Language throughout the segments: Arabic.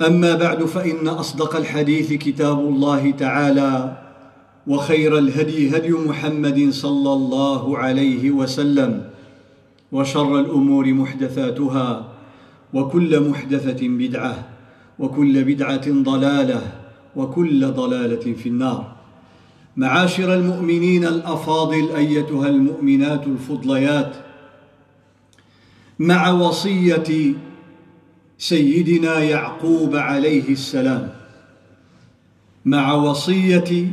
أما بعد فإن أصدق الحديث كتاب الله تعالى وخير الهدي هدي محمد صلى الله عليه وسلم وشر الأمور محدثاتها وكل محدثة بدعة وكل بدعة ضلالة وكل ضلالة في النار. معاشر المؤمنين الأفاضل أيتها المؤمنات الفضليات مع وصية سيدنا يعقوب عليه السلام. مع وصية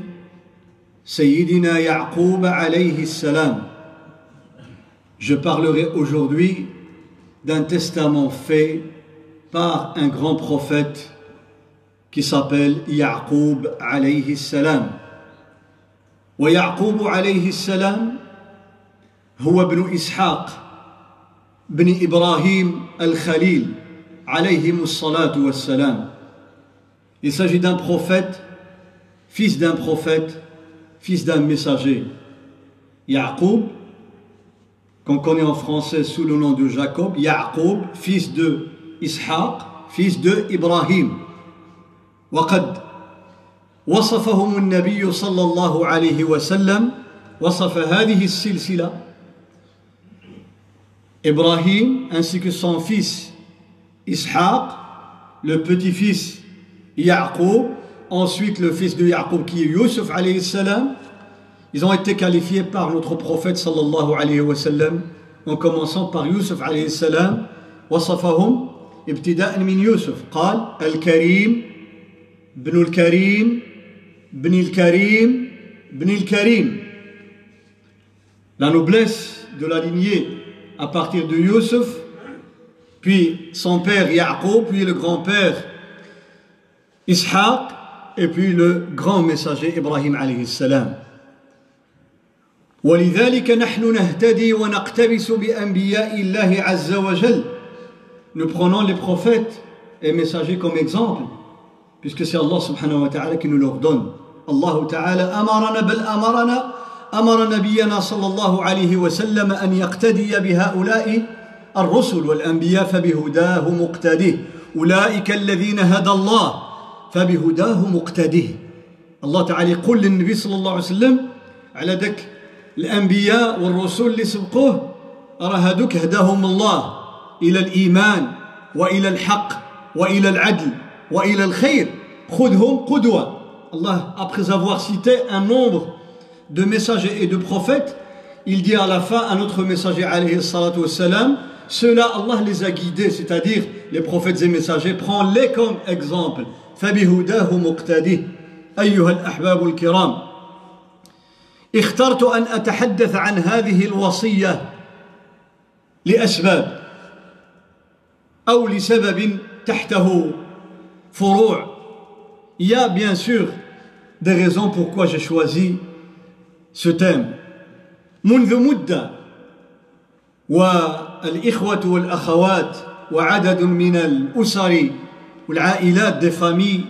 سيدنا يعقوب عليه السلام. Je parlerai aujourd'hui d'un testament fait par un grand prophète qui s'appelle Yaqub alayhi salam. ويعقوب عليه السلام هو ابن إسحاق بن إبراهيم الخليل والسلام. Il s'agit d'un prophète, fils d'un prophète, fils d'un messager. Yaqub qu'on connaît en français sous le nom de Jacob, Yaqub, fils de Ishaq, fils de Ibrahim. وقد وصفهم النبي صلى الله عليه وسلم وصف هذه السلسلة Ibrahim ainsi que son fils Ishaq, le petit-fils Yaqub, ensuite le fils de Yaqub qui est Yusuf alayhi salam, ils ont été qualifiés par notre prophète sallallahu alayhi wa sallam en commençant par Yusuf alayhi salam وصفهم ابتداء من يوسف قال الكريم بن الكريم بن الكريم بن الكريم la noblesse de la lignée à partir de Yusuf puis son père Yaqub puis le grand-père Ishaq et puis le grand messager Ibrahim alayhi salam ولذلك نحن نهتدي ونقتبس بأنبياء الله عز وجل Nous prenons les prophètes et messagers comme exemple, puisque c'est Allah subhanahu wa ta'ala qui nous l'ordonne. Allah ta'ala أمرنا بل أمرنا أمر نبينا صلى الله عليه وسلم أن يقتدي بهؤلاء الرسل والأنبياء فبهداه مقتده. أولئك الذين هدى الله فبهداه مقتده. الله تعالى يقول للنبي صلى الله عليه وسلم على ذلك الأنبياء والرسل اللي سبقوه راه هداهم الله إلى الإيمان وإلى الحق وإلى العدل وإلى الخير. خذهم قدوة. Allah, après avoir cité un nombre de messagers et de prophètes, il dit à la fin à notre messager alayhi salatu wassalam, ceux-là Allah les a guidés, c'est-à-dire les prophètes et messagers, prends-les comme exemple. فبهداه مقتدي أيها الأحباب الكرام اخترت ان اتحدث عن هذه الوصيه لاسباب أو لسبب تحته فروع Il bien sûr des raisons pourquoi j'ai choisi ce thème. منذ مدة والإخوة والأخوات وعدد من الأسر والعائلات des familles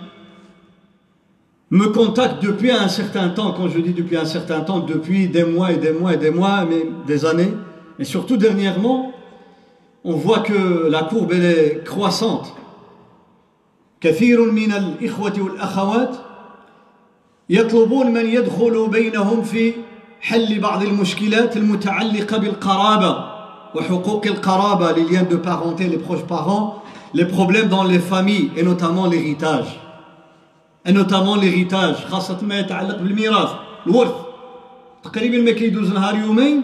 me contactent depuis un certain temps, quand je dis depuis un certain temps, depuis des mois et des mois et des mois, mais des années, et surtout dernièrement, on voit que la courbe elle est croissante. كثير من الإخوة والأخوات يطلبون من يدخل بينهم في حل بعض المشكلات المتعلقة بالقرابة وحقوق القرابة les liens de parenté, les proches parents, les problèmes dans les familles et notamment l'héritage. Et notamment l'héritage خاصة ما يتعلق بالميراث الورث تقريبا ما كيدوز نهار يومين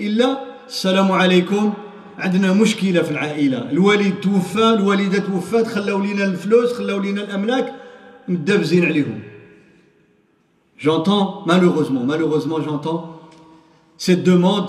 إلا السلام عليكم عندنا مشكلة في العائلة الوالد توفى الوالدة توفات خلاو لينا الفلوس خلاو لينا الأملاك مدابزين عليهم J'entends, malheureusement, malheureusement, j'entends cette demande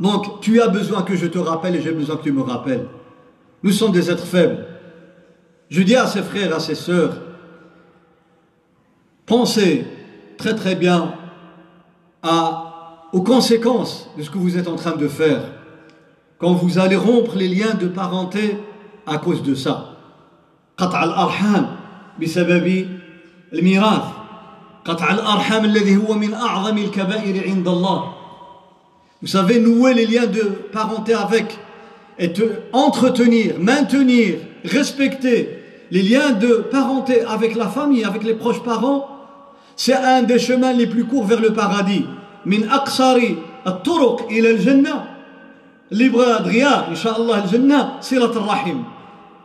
Donc tu as besoin que je te rappelle et j'ai besoin que tu me rappelles. Nous sommes des êtres faibles. Je dis à ses frères, à ses sœurs, pensez très très bien à, aux conséquences de ce que vous êtes en train de faire quand vous allez rompre les liens de parenté à cause de ça. قطع الأرحام بسبب الميراث قطع الأرحام الذي هو من أعظم الكبائر عند الله Vous savez, nouer les liens de parenté avec et entretenir, maintenir, respecter les liens de parenté avec la famille, avec les proches parents, c'est un des chemins les plus courts vers le paradis. من أقصر الطرق إلى الجنة اللي إن شاء الله الجنة صلة الرحم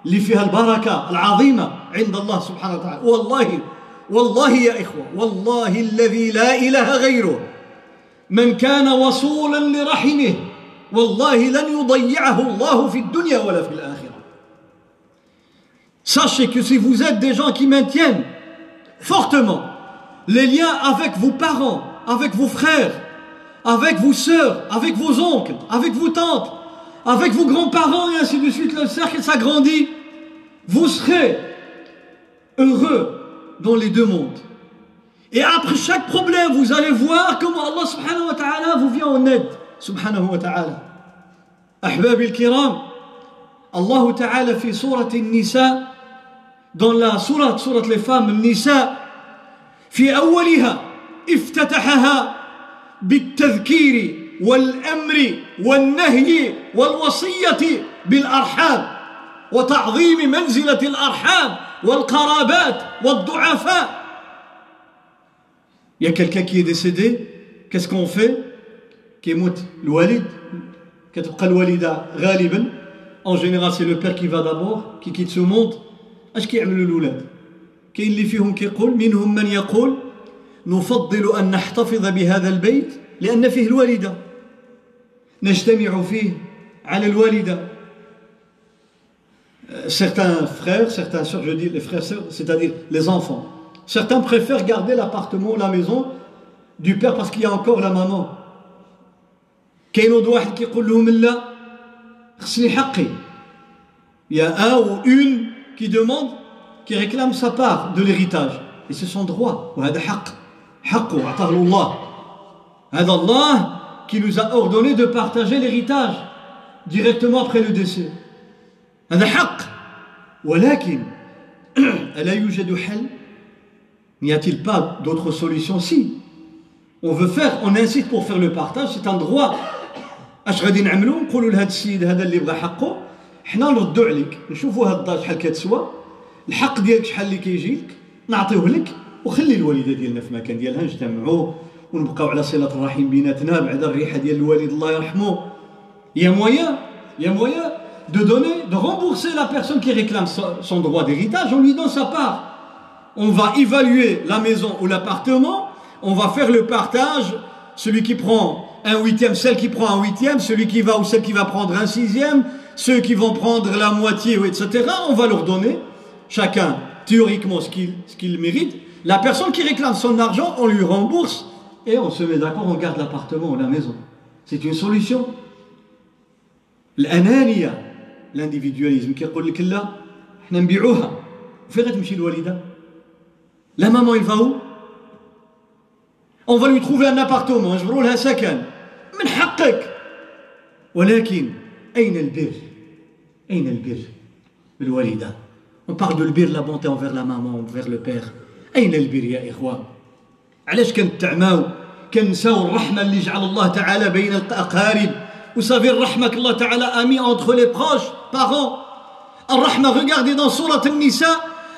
اللي فيها البركة العظيمة عند الله سبحانه وتعالى والله والله يا إخوة والله الذي لا إله غيره من كان وصولا لرحمه والله لن يضيعه الله في الدنيا ولا في الآخرة Sachez que si vous êtes des gens qui maintiennent fortement les liens avec vos parents, avec vos frères, avec vos sœurs, avec vos oncles, avec vos tantes, avec vos grands-parents et ainsi de suite, le cercle s'agrandit, vous serez heureux dans les deux mondes. Et après chaque problème, vous allez voir comment Allah subhanahu wa ta'ala vous vient en aide. Subhanahu wa ta'ala. أحبابي الكرام الله تعالى في سورة النساء dans la سورة سورة les femmes النساء في أولها افتتحها بالتذكير والأمر والنهي والوصية بالأرحام وتعظيم منزلة الأرحام والقرابات والضعفاء il y a quelqu'un qui est décédé, qu'est-ce qu'on fait كيموت الوالد كتبقى الوالده غالبا en général c'est le père qui va d'abord qui quitte ce monde اش كيعملوا الاولاد كاين اللي فيهم كيقول منهم من يقول نفضل ان نحتفظ بهذا البيت لان فيه الوالده نجتمع فيه على الوالده certains frères certains sœurs je dis les frères sœurs c'est-à-dire les enfants Certains préfèrent garder l'appartement, la maison du père parce qu'il y a encore la maman. Il y a un ou une qui demande, qui réclame sa part de l'héritage. Et c'est son droit. Allah qui nous a ordonné de partager l'héritage directement après le décès. هذا حق ولكن ألا يوجد حل N'y a-t-il pas d'autre solution Si. On veut faire, on incite pour faire le partage, c'est un droit. اش غادي نعملوا نقولوا لهذا السيد هذا اللي بغى حقه حنا نردوا عليك نشوفوا هاد الدار شحال كتسوى الحق ديالك شحال اللي كيجي لك نعطيوه لك وخلي الوالده ديالنا في المكان ديالها نجتمعوا ونبقاو على صله الرحم بيناتنا بعد الريحه ديال الوالد الله يرحمه يا مويا يا مويا de donner de rembourser la personne qui réclame son droit d'héritage on lui donne sa part on va évaluer la maison ou l'appartement, on va faire le partage, celui qui prend un huitième, celle qui prend un huitième, celui qui va ou celle qui va prendre un sixième, ceux qui vont prendre la moitié, etc. On va leur donner chacun théoriquement ce qu'il mérite. La personne qui réclame son argent, on lui rembourse et on se met d'accord, on garde l'appartement ou la maison. C'est une solution. L'individualisme لا où on va lui trouver un appartement نجبروا لها سكن من حقك ولكن أين البر أين البر بالوالدة on parle de البر la bonté envers la maman envers le père أين البر يا إخوان علاش كنتعماو كنساو الرحمة اللي جعل الله تعالى بين الأقارب savez, الرحمة Ta'ala a mis entre les proches, parents. Ar-Rahma, regardez dans Surat Al-Nisa,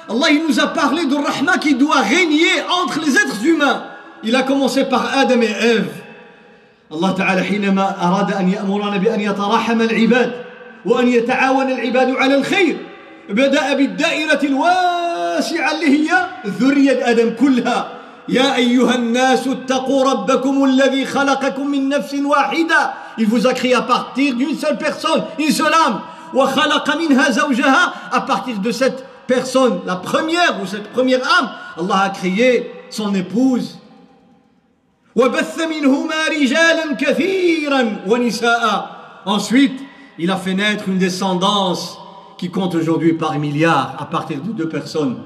Allah il nous a parlé de Rahma qui doit régner entre les êtres humains. Il a commencé par Adam et Ève. الله تعالى حينما أراد أن يأمرنا بأن يتراحم العباد وأن يتعاون العباد على الخير بدأ بالدائرة الواسعة اللي هي ذرية آدم كلها يا أيها الناس اتقوا ربكم الذي خلقكم من نفس واحدة Il vous a créé à partir d'une seule personne, une seule âme. وخلق منها زوجها à partir de cette personne, la première ou cette première âme, Allah a créé son épouse. وبث منهما رجالا كثيرا ونساء. Ensuite, il a fait naître une descendance qui compte aujourd'hui par milliards à partir de deux personnes.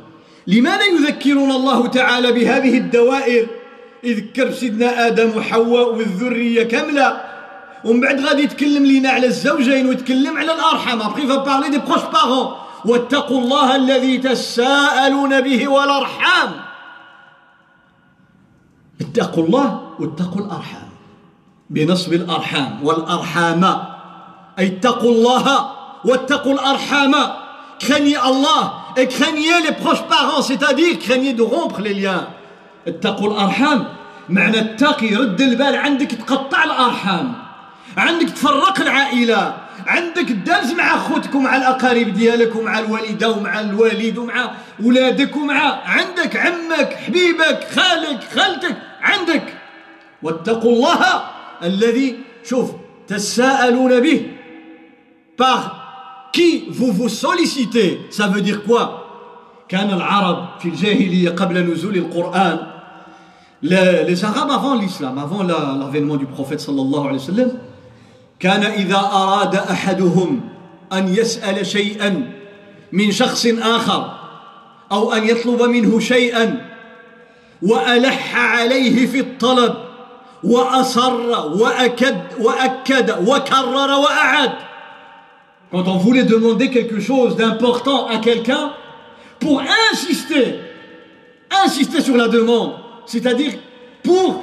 لماذا يذكرنا الله تعالى بهذه الدوائر يذكر سيدنا آدم وحواء والذرية كاملة ومن بعد غادي يتكلم لينا على الزوجين ويتكلم على الأرحام après il va parler des proches parents واتقوا الله الذي تساءلون به والأرحام. اتقوا الله واتقوا الأرحام. بنصب الأرحام والأرحام. أي اتقوا الله واتقوا الأرحام. Craignez Allah et craignez les proches parents, c'est-à-dire craignez de rompre. اتقوا الأرحام. معنى اتقي رد البال. عندك تقطع الأرحام. عندك تفرق العائلة. عندك تدرز مع خوتك ومع الأقارب ديالك ومع الوالدة ومع الوالد ومع ولادك ومع عندك عمك حبيبك خالك خالتك عندك. واتقوا الله الذي شوف تساءلون به. Par qui vous vous sollicitez. Ça veut dire quoi? كان العرب في الجاهلية قبل نزول القرآن. les Arabes avant l'islam avant l'avènement du prophète صلى الله عليه وسلم. كان إذا أراد أحدهم أن يسأل شيئا من شخص آخر أو أن يطلب منه شيئا وألح عليه في الطلب وأصر وأكد وأكد وكرر وأعاد quand on voulait demander quelque chose d'important à quelqu'un, pour insister, insister sur la demande, c'est-à-dire pour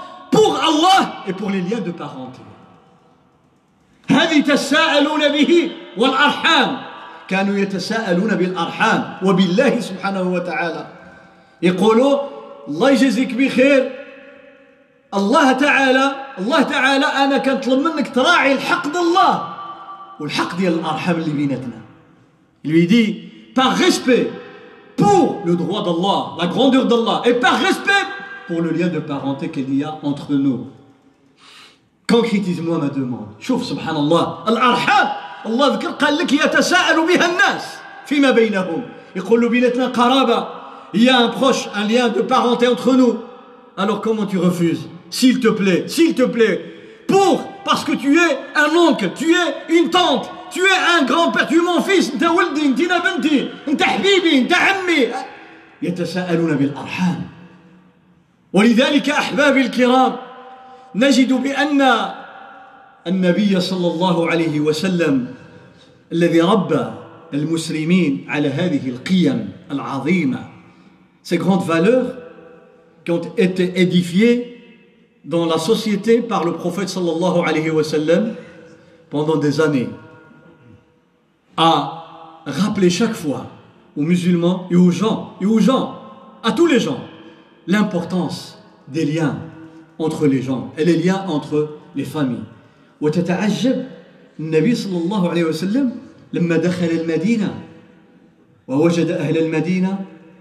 pour Allah et pour les liens de parenté. هذه تساءلون به والأرحام. كانوا يتساءلون بالأرحام وبالله سبحانه وتعالى. يقولوا الله يجزيك بخير. الله تعالى الله تعالى أنا كنطلب منك تراعي الحق ديال الله والحق ديال الأرحام اللي بيناتنا. Lui dit par respect pour le droit d'Allah la grandeur d'Allah. Et par respect pour le lien de parenté qu'il y a entre nous concrétise-moi ma demande شوف سبحان الله الارحام الله ذكر قال لك يتساءل بها الناس فيما بينهم يقول له بيناتنا قرابه il y a un proche un lien de parenté entre nous alors comment tu refuses s'il te plaît, s'il te plaît, pour, parce que tu es un oncle, tu es une tante, tu es un grand-père, tu es mon fils, انت ولدي, انت بنتي, انت حبيبي, انت عمي. يتساءلون بالأرحام. ولذلك أحبابي الكرام نجد بأن النبي صلى الله عليه وسلم الذي ربى المسلمين على هذه القيم العظيمة ces grandes valeurs qui ont été édifiées dans la société par le prophète sallallahu alayhi wa sallam pendant des années a rappelé chaque fois aux musulmans et aux gens, et aux gens, à tous les gens, l'importance des liens entre les gens et les liens entre les familles. وتتعجب النبي صلى الله عليه وسلم لما دخل المدينة ووجد أهل المدينة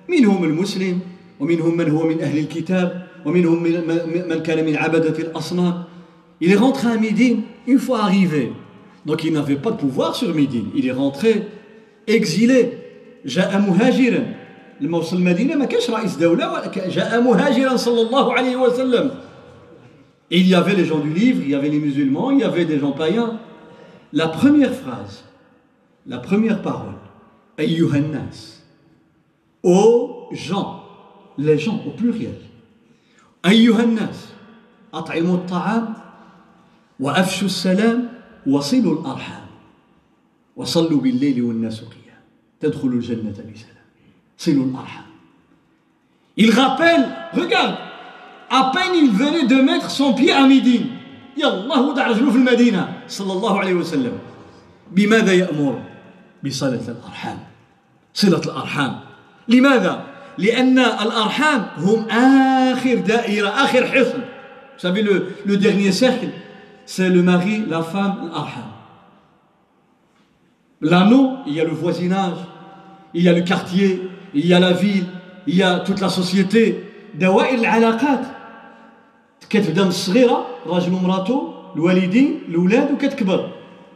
منهم المسلم ومنهم من هو من أهل الكتاب ومنهم من كان من عبدة الأصنام Il est rentré à Médine une fois arrivé. Donc il n'avait pas de pouvoir sur Médine. Il est rentré exilé. جاء مهاجرا لما وصل المدينة ما كانش رئيس دولة جاء مهاجرا صلى الله عليه وسلم. Il y avait les gens du livre, il y avait les musulmans, il y avait des gens païens. La première phrase, la première parole, Ayyuhannas, aux gens, les gens au pluriel. Ayyuhannas, at'imu al-ta'am, وأفشوا السلام وصلوا الأرحام وصلوا بالليل والناس قيام تدخلوا الجنة بسلام صلوا الأرحام Il rappelle, regarde, à peine il venait de mettre son pied à Médine يلا وضع رجله في المدينة صلى الله عليه وسلم بماذا يأمر؟ بصلة الأرحام صلة الأرحام لماذا؟ لأن الأرحام هم آخر دائرة آخر حصن Vous savez, le, le dernier cercle, c'est le mari, la femme, l'arham. L'anneau, il y a le voisinage, il y a le quartier, il y a la ville, il y a toute la société. دوائر العلاقات كتبدا من الصغيره راجل ومراته الوالدين الاولاد وكتكبر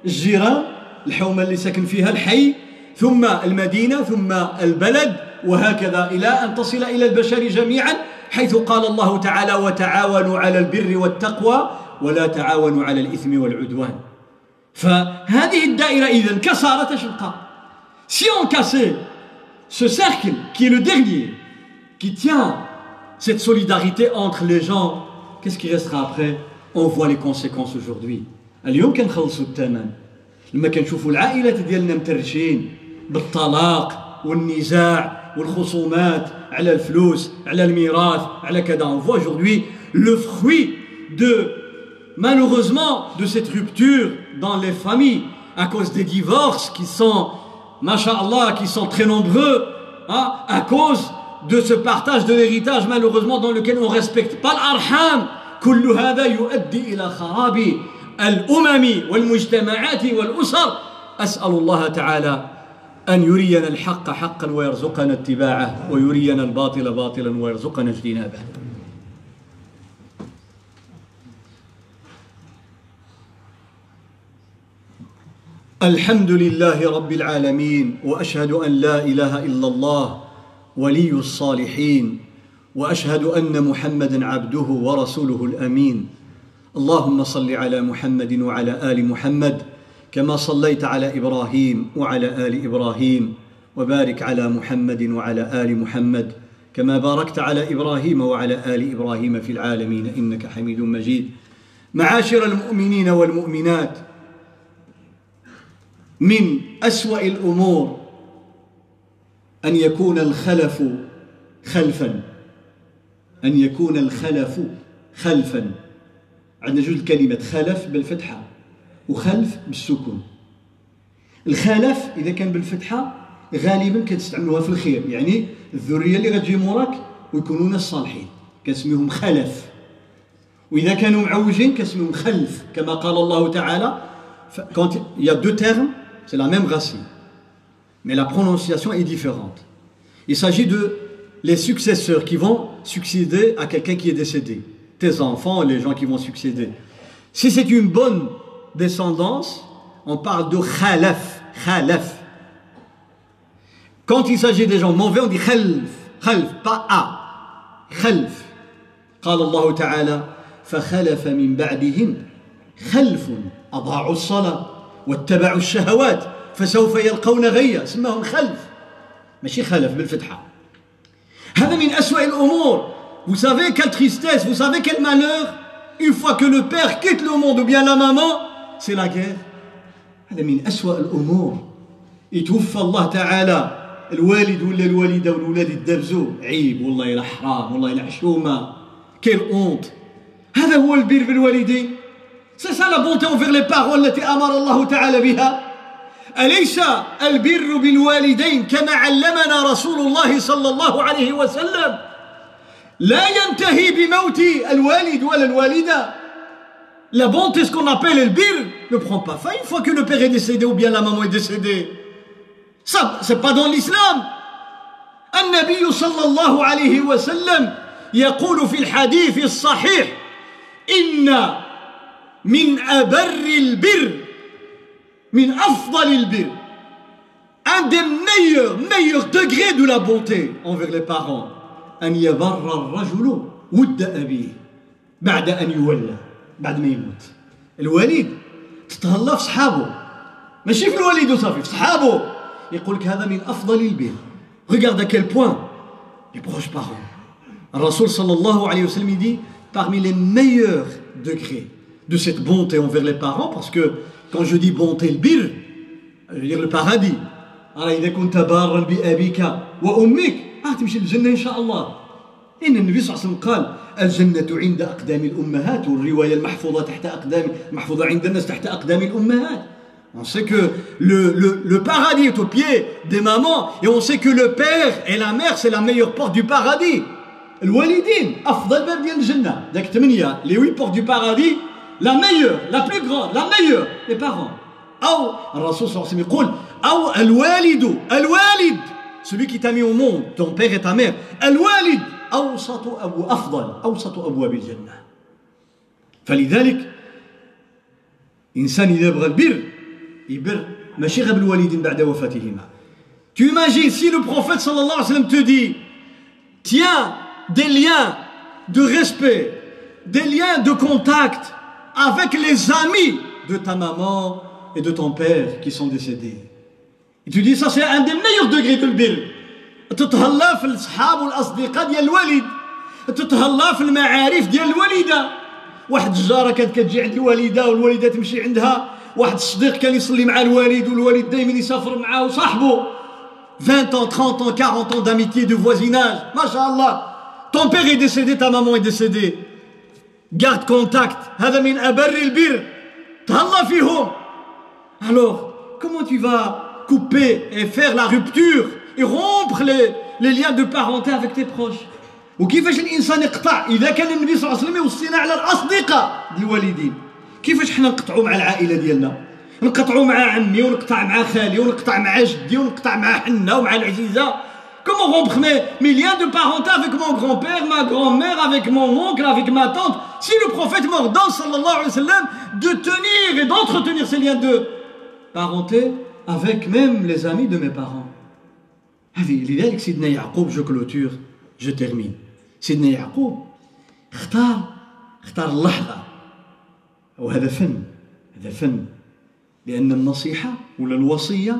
الجيران الحومه اللي ساكن فيها الحي ثم المدينة ثم البلد وهكذا إلى ان تصل إلى البشر جميعا حيث قال الله تعالى وتعاونوا على البر والتقوى ولا تعاونوا على الإثم والعدوان فهذه الدائرة إذا كسرت إيش Si on cassait ce cercle qui est le dernier, qui tient cette solidarité entre les gens, qu'est-ce qui restera après On voit les conséquences aujourd'hui. اليوم كنخلصوا الثمن لما كنشوفوا العائلات ديالنا مترشين بالطلاق والنزاع والخصومات على الفلوس على الميراث على كذا on voit aujourd'hui le fruit de malheureusement de cette rupture dans les familles à cause des divorces qui sont, masha'Allah, qui sont très nombreux, hein, à cause de ce partage de l'héritage malheureusement dans lequel on ne respecte pas l'arham. كل هذا يؤدي إلى خراب الأمم والمجتمعات والأسر أسأل الله تعالى أن يرينا الحق حقا ويرزقنا اتباعه ويرينا الباطل باطلا ويرزقنا اجتنابه الحمد لله رب العالمين وأشهد أن لا إله إلا الله ولي الصالحين وأشهد أن محمدا عبده ورسوله الأمين. اللهم صل على محمد وعلى آل محمد كما صليت على إبراهيم وعلى آل إبراهيم وبارك على محمد وعلى آل محمد كما باركت على إبراهيم وعلى آل إبراهيم في العالمين إنك حميد مجيد. معاشر المؤمنين والمؤمنات من أسوأ الأمور أن يكون الخلف خلفا. أن يكون الخلف خلفا. عندنا جوج كلمات خلف بالفتحة وخلف بالسكون. الخلف إذا كان بالفتحة غالبا كتستعملوها في الخير يعني الذرية اللي غتجي موراك ويكونوا ناس صالحين كنسميهم خلف. وإذا كانوا معوجين كنسميهم خلف كما قال الله تعالى. Y a deux termes c'est la même racine. Mais la prononciation est différente. Il s'agit de les successeurs qui vont succéder à quelqu'un qui est décédé. Tes enfants, les gens qui vont succéder. Si c'est une bonne descendance, on parle de khalaf, khalaf. Quand il s'agit des gens mauvais, on dit khalf, khalf, pas a. Khalf. قال الله تعالى فخلف من بعدهم خلف أضاعوا الصلاة واتبعوا الشهوات فسوف يلقون غيا سماهم خلف. ماشي خلف بالفتحة. هذا من أسوأ الأمور. Vous savez quelle tristesse, vous savez quel malheur. Une fois que le père quitte le monde ou bien la maman, c'est la guerre. هذا من أسوأ الأمور. يتوفى الله تعالى الوالد ولا الوالدة والولاد يدرزوا عيب والله إلى حرام والله إلى حشومة. كيل أونت هذا هو البر بالوالدين C'est ça la bonté envers les paroles التي أمر الله تعالى بها أليس البر بالوالدين كما علمنا رسول الله صلى الله عليه وسلم لا ينتهي بموت الوالد ولا الوالدة La bonté, ce qu'on appelle le bir, ne prend pas fin une fois que le père est décédé ou bien la maman est décédée. Ça, c'est pas dans l'islam. النبي صلى الله عليه وسلم يقول في الحديث الصحيح إن من أبر البر من أفضل البر. Un des meilleurs meilleurs degrés de la bonté envers les parents. أن يبر الرجل ود أبيه بعد أن يولى بعد ما يموت. الوليد تتهلا في صحابه. ماشي في الوالد وصافي في صحابه. يقول لك هذا من أفضل البر. Regarde à quel point les proches parents. الرسول صلى الله عليه وسلم dit parmi les meilleurs degrés de cette bonté envers les parents parce que quand je dis bonté le bir je veux dire le paradis alors إذا كنت بارا بأبيك وأمك آه تمشي للجنة إن شاء الله إن النبي صلى الله عليه وسلم قال الجنة عند أقدام الأمهات والرواية المحفوظة تحت أقدام محفوظة عند الناس تحت أقدام الأمهات On sait que le, le, le paradis est au pied des mamans et on sait que le père et la mère c'est la meilleure porte du paradis. الوالدين أفضل باب ديال الجنة داك ثمانية les huit portes du paradis la meilleure la plus grande la meilleure les parents أو الرسول صلى الله عليه وسلم يقول أو الوالد الوالد celui qui t'a mis au monde ton père et ta mère الوالد أوسط أبو أفضل أوسط أبواب الجنة فلذلك إنسان إذا بغى البر يبر ماشي غير بالوالدين بعد وفاتهما Tu imagines si le prophète sallallahu alayhi wa sallam te dit Tiens des liens de respect, des liens de contact avec les amis de ta maman et de ton père qui sont décédés. Et tu dis ça c'est un des meilleurs degrés de le تتهلا في الصحاب والاصدقاء ديال الوالد تتهلا في المعارف ديال الوالده واحد الجاره كانت كتجي عند الوالده والوالده تمشي عندها واحد الصديق كان يصلي مع الوالد والوالد دائما يسافر معاه وصاحبه 20 ans, 30 ans, 40 ans d'amitié, de voisinage. Masha'Allah. Ton père est décédé, ta maman est décédée. Garde contact. هذا من أبر البر. تهلا فيهم. Alors, comment tu vas couper et faire la rupture et rompre les, les liens de parenté avec tes proches وكيفاش الانسان يقطع اذا كان النبي صلى الله عليه وسلم يوصينا على الاصدقاء الوالدين كيفاش حنا نقطعوا مع العائله ديالنا نقطعوا مع عمي ونقطع مع خالي ونقطع مع جدي ونقطع مع حنا ومع العزيزه Comment rompre mes, mes liens de parenté avec mon grand-père, ma grand-mère, avec mon oncle, avec ma tante Si le prophète m'ordonne, sallallahu alayhi wa sallam, de tenir et d'entretenir ces liens de parenté avec même les amis de mes parents. هذه لذلك سيدنا يعقوب جو كلوتور جو تيرمين سيدنا يعقوب اختار اختار اللحظة وهذا فن هذا فن لأن النصيحة ولا الوصية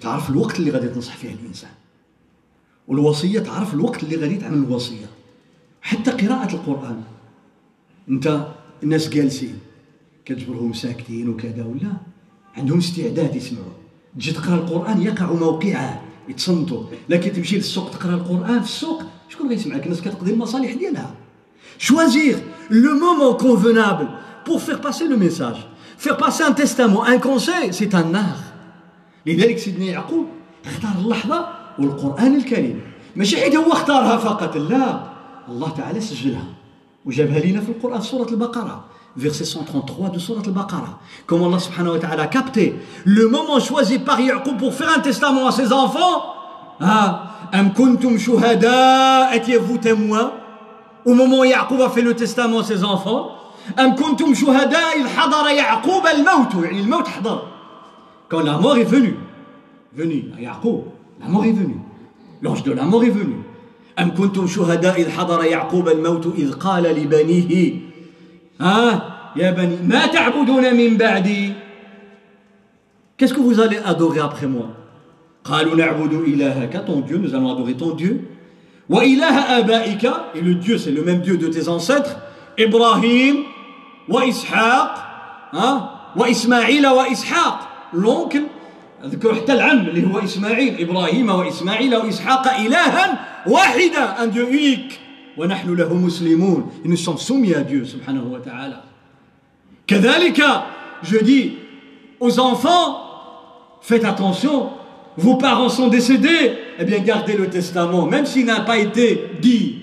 تعرف الوقت اللي غادي تنصح فيه الإنسان. والوصية تعرف الوقت اللي غادي تعمل الوصية. حتى قراءة القرآن. أنت الناس جالسين كتجبرهم ساكتين وكذا ولا؟ عندهم استعداد يسمعوا. تجي تقرأ القرآن يقع موقعه يتصنتوا. لكن تمشي للسوق تقرأ القرآن في السوق شكون غيسمعك؟ الناس كتقضي المصالح ديالها. Choisir le moment convenable pour faire passer le message. Faire passer un testament. Un conseil c'est un art. لذلك سيدنا يعقوب اختار اللحظة والقرآن الكريم. ماشي حيت هو اختارها فقط لا. الله تعالى سجلها وجابها لنا في القرآن سورة البقرة verset 133 de سورة البقرة. كما الله سبحانه وتعالى capté le moment choisi par يعقوب pour faire un testament à ses enfants ها ام كنتم شهداء étiez-vous témoins au moment يعقوب fait le testament ses enfants ام كنتم شهداء اذ حضر يعقوب الموت يعني الموت حضر Quand la mort est venue, venue à Yaqub, la mort est venue. L'ange de la mort est venu. أم كنتم شهداء إذ حضر يعقوب الموت إذ قال لبنيه Ah, ya bani, ma ta'buduna min ba'di. Qu'est-ce que vous allez adorer après moi قالوا نعبد إلهك, ton Dieu, nous allons adorer ton Dieu. Wa ilaha abaika, et le Dieu c'est le même Dieu de tes ancêtres, Ibrahim, wa Ishaq, hein, wa Ismaïl wa Ishaq, l'oncle, ذكر حتى العم اللي هو إسماعيل إبراهيم وإسماعيل وإسحاق إلها واحدا un Dieu unique ونحن له مسلمون et nous sommes soumis à Dieu subhanahu wa ta'ala كذلك je dis aux enfants, faites attention, vos parents sont décédés, eh bien gardez le testament, même s'il n'a pas été dit,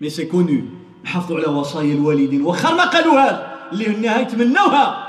mais c'est connu. نحافظوا على وصايا الوالدين واخا ما قالوها اللي هنا يتمنوها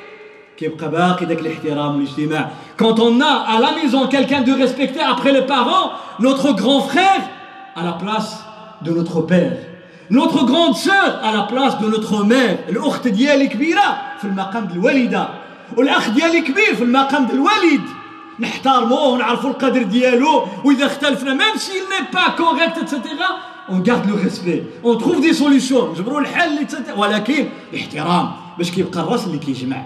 quand on a à la maison quelqu'un de respecté après les parents notre grand frère à la place de notre père notre grande sœur à la place de notre mère الاخت ديالي كبيره في المقام ديال الوالده والاخ ديالي كبير في المقام ديال الوالد نحترموه ونعرفوا القدر ديالو واذا اختلفنا même s'il n'est pas correct etc on garde le respect on trouve des solutions نجبروا الحل ولكن احترام باش كيبقى الراس اللي كيجمع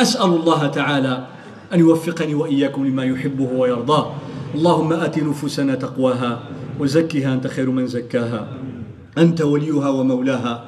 أسأل الله تعالى أن يوفقني وإياكم لما يحبه ويرضاه. اللهم آت نفوسنا تقواها وزكها أنت خير من زكاها. أنت وليها ومولاها.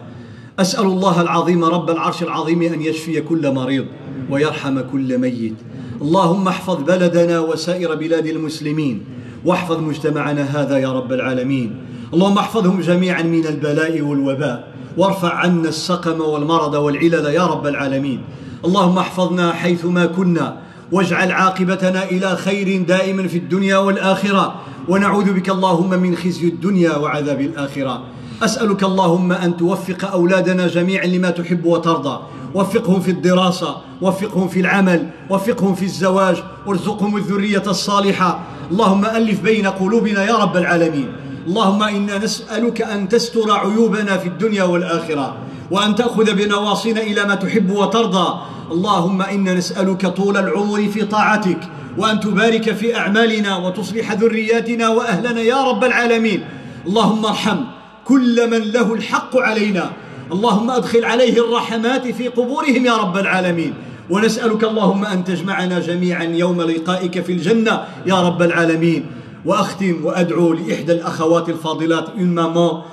أسأل الله العظيم رب العرش العظيم أن يشفي كل مريض ويرحم كل ميت. اللهم احفظ بلدنا وسائر بلاد المسلمين واحفظ مجتمعنا هذا يا رب العالمين. اللهم احفظهم جميعا من البلاء والوباء. وارفع عنا السقم والمرض والعلل يا رب العالمين. اللهم احفظنا حيثما كنا واجعل عاقبتنا إلى خير دائما في الدنيا والآخرة. ونعوذ بك اللهم من خزي الدنيا وعذاب الآخرة. أسألك اللهم أن توفق أولادنا جميعا لما تحب وترضى. وفقهم في الدراسة وفقهم في العمل وفقهم في الزواج. وارزقهم الذرية الصالحة. اللهم ألف بين قلوبنا يا رب العالمين. اللهم إنا نسألك أن تستر عيوبنا في الدنيا والآخرة وأن تأخذ بنواصينا إلى ما تحب وترضى. اللهم إنا نسألك طول العمر في طاعتك وأن تبارك في أعمالنا وتصلح ذرياتنا وأهلنا يا رب العالمين. اللهم ارحم كل من له الحق علينا. اللهم أدخل عليه الرحمات في قبورهم يا رب العالمين. ونسألك اللهم أن تجمعنا جميعا يوم لقائك في الجنة يا رب العالمين. وأختم وأدعو لإحدى الأخوات الفاضلات une maman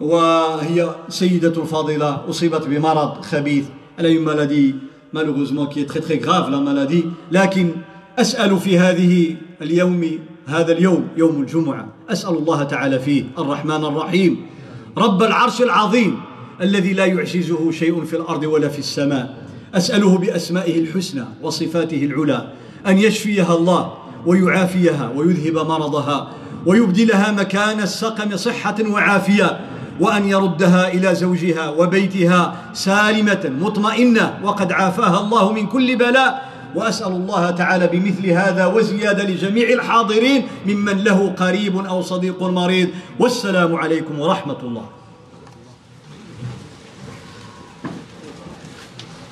وهي سيدة فاضلة أصيبت بمرض خبيث. Elle a une maladie malheureusement qui est très la maladie. لكن أسأل في هذه اليوم هذا اليوم يوم الجمعة أسأل الله تعالى فيه الرحمن الرحيم. رب العرش العظيم الذي لا يعجزه شيء في الأرض ولا في السماء. أسأله بأسمائه الحسنى وصفاته العلى أن يشفيها الله. ويعافيها ويذهب مرضها ويبدلها مكان السقم صحة وعافية وأن يردها إلى زوجها وبيتها سالمة مطمئنة وقد عافاها الله من كل بلاء وأسأل الله تعالى بمثل هذا وزيادة لجميع الحاضرين ممن له قريب أو صديق مريض والسلام عليكم ورحمة الله